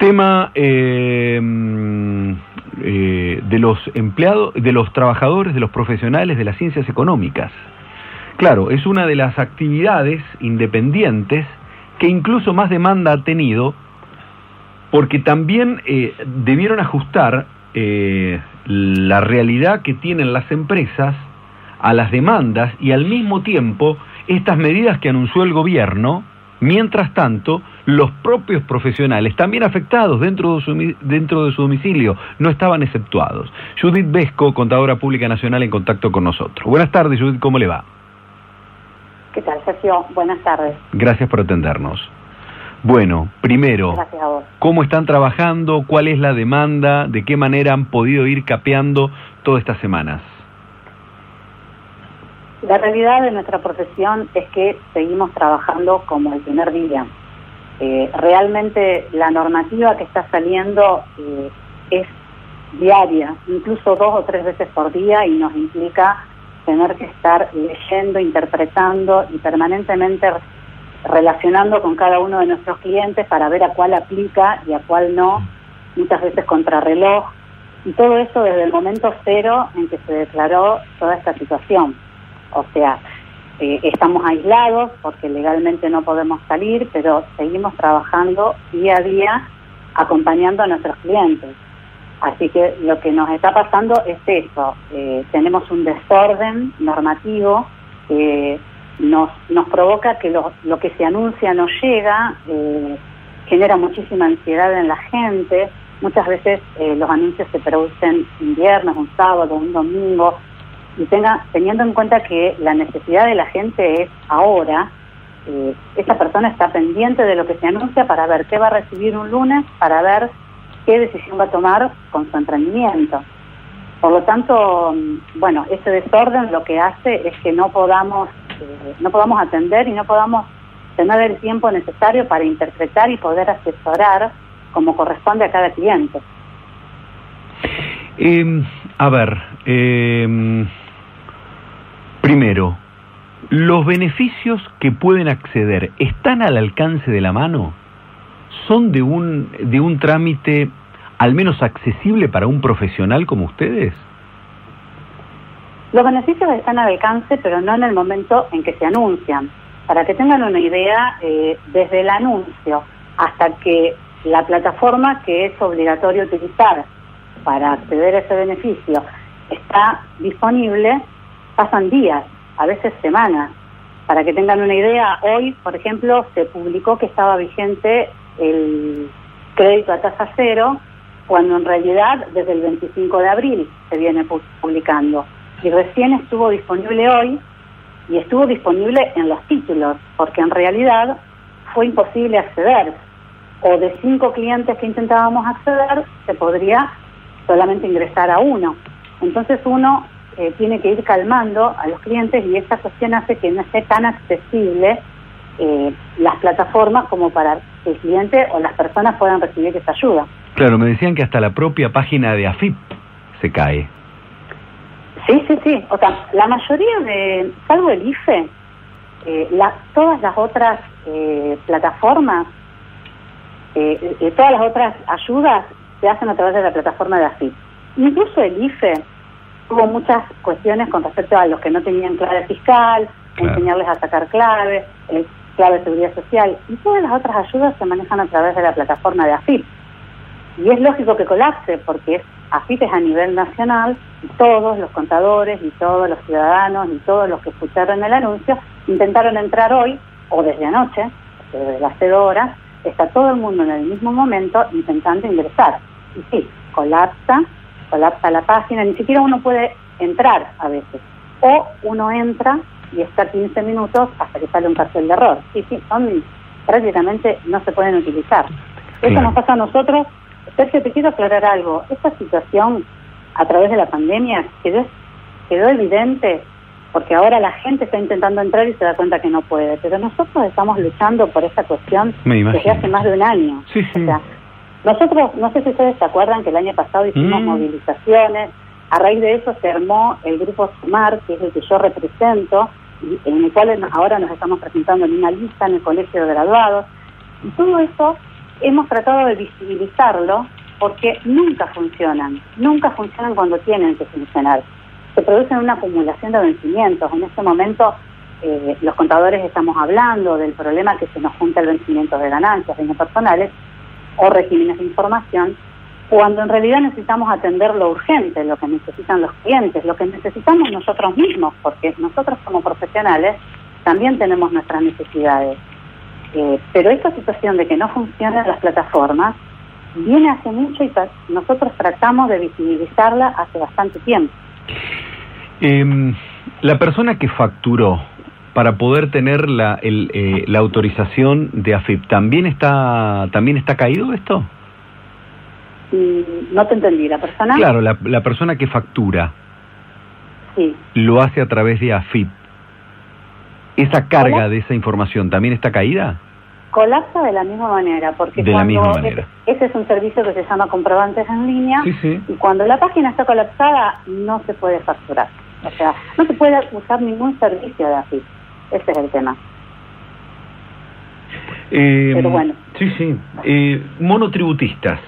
Tema eh, eh, de los empleados, de los trabajadores, de los profesionales de las ciencias económicas. Claro, es una de las actividades independientes que incluso más demanda ha tenido porque también eh, debieron ajustar eh, la realidad que tienen las empresas a las demandas y al mismo tiempo estas medidas que anunció el gobierno, mientras tanto, los propios profesionales, también afectados dentro de su, dentro de su domicilio, no estaban exceptuados. Judith Vesco, contadora pública nacional, en contacto con nosotros. Buenas tardes, Judith, ¿cómo le va? ¿Qué tal, Sergio? Buenas tardes. Gracias por atendernos. Bueno, primero, ¿cómo están trabajando? ¿Cuál es la demanda? ¿De qué manera han podido ir capeando todas estas semanas? La realidad de nuestra profesión es que seguimos trabajando como el primer día. Eh, realmente la normativa que está saliendo eh, es diaria, incluso dos o tres veces por día y nos implica tener que estar leyendo, interpretando y permanentemente relacionando con cada uno de nuestros clientes para ver a cuál aplica y a cuál no, muchas veces contrarreloj, y todo eso desde el momento cero en que se declaró toda esta situación. O sea, eh, estamos aislados porque legalmente no podemos salir, pero seguimos trabajando día a día acompañando a nuestros clientes. Así que lo que nos está pasando es eso, eh, tenemos un desorden normativo que nos, nos provoca que lo, lo que se anuncia no llega, eh, genera muchísima ansiedad en la gente, muchas veces los anuncios se producen un viernes, un sábado, un domingo, y tenga, teniendo en cuenta que la necesidad de la gente es ahora, eh, esa persona está pendiente de lo que se anuncia para ver qué va a recibir un lunes, para ver qué decisión va a tomar con su emprendimiento. Por lo tanto, bueno, ese desorden lo que hace es que no podamos, eh, no podamos atender y no podamos tener el tiempo necesario para interpretar y poder asesorar como corresponde a cada cliente. Eh, a ver, eh, primero, ¿los beneficios que pueden acceder están al alcance de la mano? ¿Son de un, de un trámite al menos accesible para un profesional como ustedes? Los beneficios están al alcance, pero no en el momento en que se anuncian. Para que tengan una idea, eh, desde el anuncio hasta que la plataforma que es obligatorio utilizar para acceder a ese beneficio está disponible, pasan días, a veces semanas. Para que tengan una idea, hoy, por ejemplo, se publicó que estaba vigente el crédito a tasa cero, cuando en realidad desde el 25 de abril se viene publicando. Y recién estuvo disponible hoy y estuvo disponible en los títulos, porque en realidad fue imposible acceder. O de cinco clientes que intentábamos acceder, se podría solamente ingresar a uno. Entonces uno eh, tiene que ir calmando a los clientes y esta cuestión hace que no esté tan accesible eh, las plataformas como para que el cliente o las personas puedan recibir esa ayuda. Claro, me decían que hasta la propia página de AFIP se cae. Sí, sí, sí. O sea, la mayoría de, salvo el IFE, eh, la, todas las otras eh, plataformas, eh, eh, todas las otras ayudas se hacen a través de la plataforma de AFIP. Incluso el IFE tuvo muchas cuestiones con respecto a los que no tenían clave fiscal, enseñarles a sacar clave, el clave de seguridad social, y todas las otras ayudas se manejan a través de la plataforma de AFIP. Y es lógico que colapse, porque es, AFIP es a nivel nacional, y todos los contadores, y todos los ciudadanos, y todos los que escucharon el anuncio, intentaron entrar hoy, o desde anoche, desde las 0 horas, está todo el mundo en el mismo momento intentando ingresar. Y sí, colapsa, colapsa la página, ni siquiera uno puede entrar a veces. O uno entra y está 15 minutos hasta que sale un cartel de error. Sí, sí, son prácticamente no se pueden utilizar. Eso nos pasa a nosotros. Sergio, te quiero aclarar algo. Esta situación a través de la pandemia quedó, quedó evidente porque ahora la gente está intentando entrar y se da cuenta que no puede. Pero nosotros estamos luchando por esta cuestión desde hace más de un año. Sí, sí. O sea, nosotros, no sé si ustedes se acuerdan que el año pasado hicimos Mm. movilizaciones, a raíz de eso se armó el grupo SUMAR, que es el que yo represento, y en el cual ahora nos estamos presentando en una lista en el colegio de graduados, y todo eso hemos tratado de visibilizarlo porque nunca funcionan, nunca funcionan cuando tienen que funcionar. Se producen una acumulación de vencimientos. En este momento eh, los contadores estamos hablando del problema que se nos junta el vencimiento de ganancias, bienes personales o regímenes de información, cuando en realidad necesitamos atender lo urgente, lo que necesitan los clientes, lo que necesitamos nosotros mismos, porque nosotros como profesionales también tenemos nuestras necesidades. Eh, pero esta situación de que no funcionan las plataformas viene hace mucho y nosotros tratamos de visibilizarla hace bastante tiempo. Em, la persona que facturó para poder tener la, eh, la autorización de AFIP, ¿también está, ¿también está caído esto? Mm, no te entendí, ¿la persona? Claro, la, la persona que factura sí. lo hace a través de AFIP. ¿Esa carga de esa información también está caída? Colapsa de la misma manera, porque de cuando la misma manera. ese es un servicio que se llama comprobantes en línea Sí, sí. y cuando la página está colapsada no se puede facturar. O sea, no se puede usar ningún servicio de AFIP. Ese es el tema. Eh, Pero bueno. Sí, sí. Eh, monotributistas,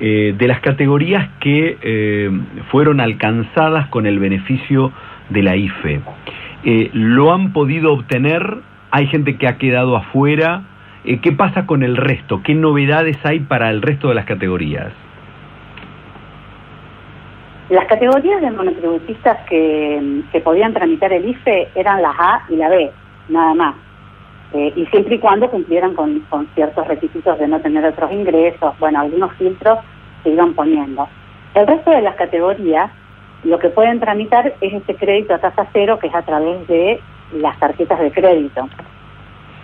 eh, de las categorías que eh, fueron alcanzadas con el beneficio de la IFE, eh, ¿lo han podido obtener? ¿Hay gente que ha quedado afuera? Eh, ¿Qué pasa con el resto? ¿Qué novedades hay para el resto de las categorías? Las categorías de monotributistas que, que podían tramitar el IFE eran las A y la B, nada más. Eh, y siempre y cuando cumplieran con, con ciertos requisitos de no tener otros ingresos, bueno, algunos filtros se iban poniendo. El resto de las categorías, lo que pueden tramitar es este crédito a tasa cero, que es a través de las tarjetas de crédito.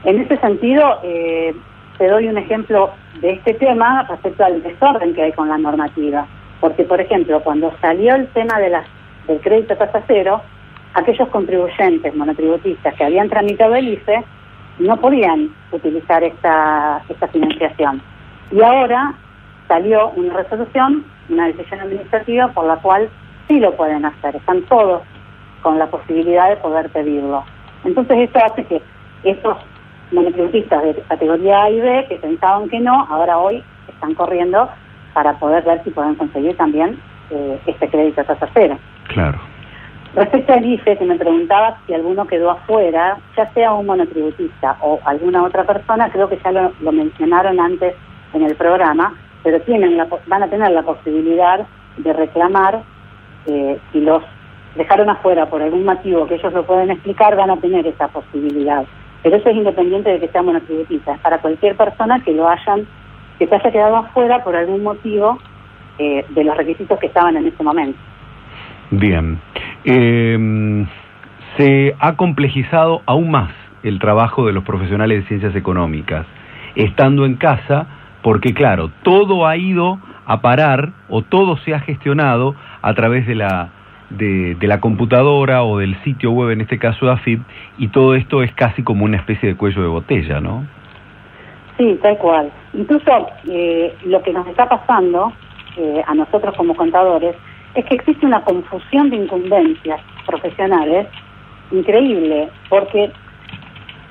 En ese sentido, eh, te doy un ejemplo de este tema respecto al desorden que hay con la normativa. Porque, por ejemplo, cuando salió el tema de las, del crédito tasa cero, aquellos contribuyentes monotributistas que habían tramitado el IFE no podían utilizar esta, esta financiación. Y ahora salió una resolución, una decisión administrativa por la cual sí lo pueden hacer. Están todos con la posibilidad de poder pedirlo. Entonces esto hace que esos monotributistas de categoría A y B que pensaban que no, ahora hoy están corriendo para poder ver si pueden conseguir también eh, este crédito a tasa cero. Claro. Respecto al IFE, que me preguntaba si alguno quedó afuera, ya sea un monotributista o alguna otra persona, creo que ya lo, lo mencionaron antes en el programa, pero tienen la, van a tener la posibilidad de reclamar eh, si los dejaron afuera por algún motivo que ellos lo pueden explicar, van a tener esa posibilidad. Pero eso es independiente de que sea monotributista, es para cualquier persona que lo hayan, que se haya quedado afuera por algún motivo eh, de los requisitos que estaban en ese momento. Bien. Eh, se ha complejizado aún más el trabajo de los profesionales de ciencias económicas, estando en casa, porque claro, todo ha ido a parar o todo se ha gestionado a través de la de, de, la computadora o del sitio web, en este caso de AFIP, y todo esto es casi como una especie de cuello de botella, ¿no? Sí, tal cual. Incluso eh, lo que nos está pasando eh, a nosotros como contadores es que existe una confusión de incumbencias profesionales increíble, porque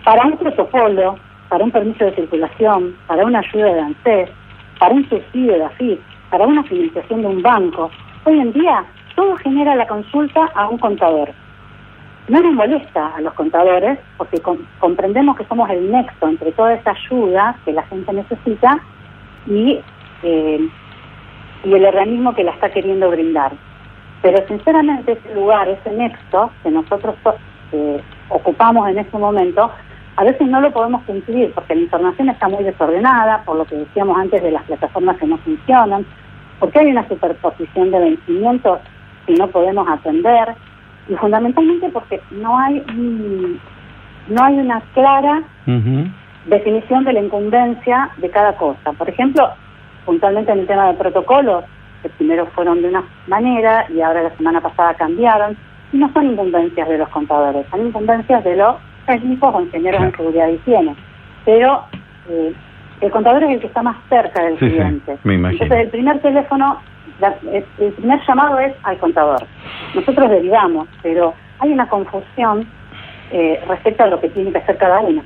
para un protocolo, para un permiso de circulación, para una ayuda de ANSES, para un subsidio de AFIP, para una financiación de un banco, hoy en día todo genera la consulta a un contador. No nos molesta a los contadores porque com comprendemos que somos el nexo entre toda esa ayuda que la gente necesita y, eh, y el organismo que la está queriendo brindar. Pero sinceramente ese lugar, ese nexo que nosotros eh, ocupamos en este momento, a veces no lo podemos cumplir porque la información está muy desordenada, por lo que decíamos antes de las plataformas que no funcionan, porque hay una superposición de vencimientos que no podemos atender y fundamentalmente porque no hay no hay una clara uh -huh. definición de la incumbencia de cada cosa. Por ejemplo, puntualmente en el tema de protocolos, que primero fueron de una manera y ahora la semana pasada cambiaron, y no son incumbencias de los contadores, son incumbencias de los técnicos o ingenieros Claro. en seguridad y higiene. Pero eh, el contador es el que está más cerca del Sí, sí, cliente. me imagino. Entonces el primer teléfono, la- el primer llamado es al contador. Nosotros derivamos, pero hay una confusión eh, respecto a lo que tiene que hacer cada uno.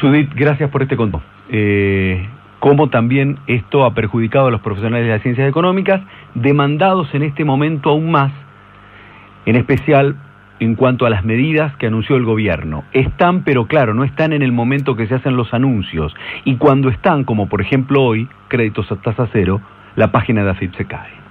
Judith, gracias por este conto. Eh, cómo también esto ha perjudicado a los profesionales de las ciencias económicas, demandados en este momento aún más, en especial en cuanto a las medidas que anunció el gobierno. Están, pero claro, no están en el momento que se hacen los anuncios. Y cuando están, como por ejemplo hoy, créditos a tasa cero, la página de AFIP se cae.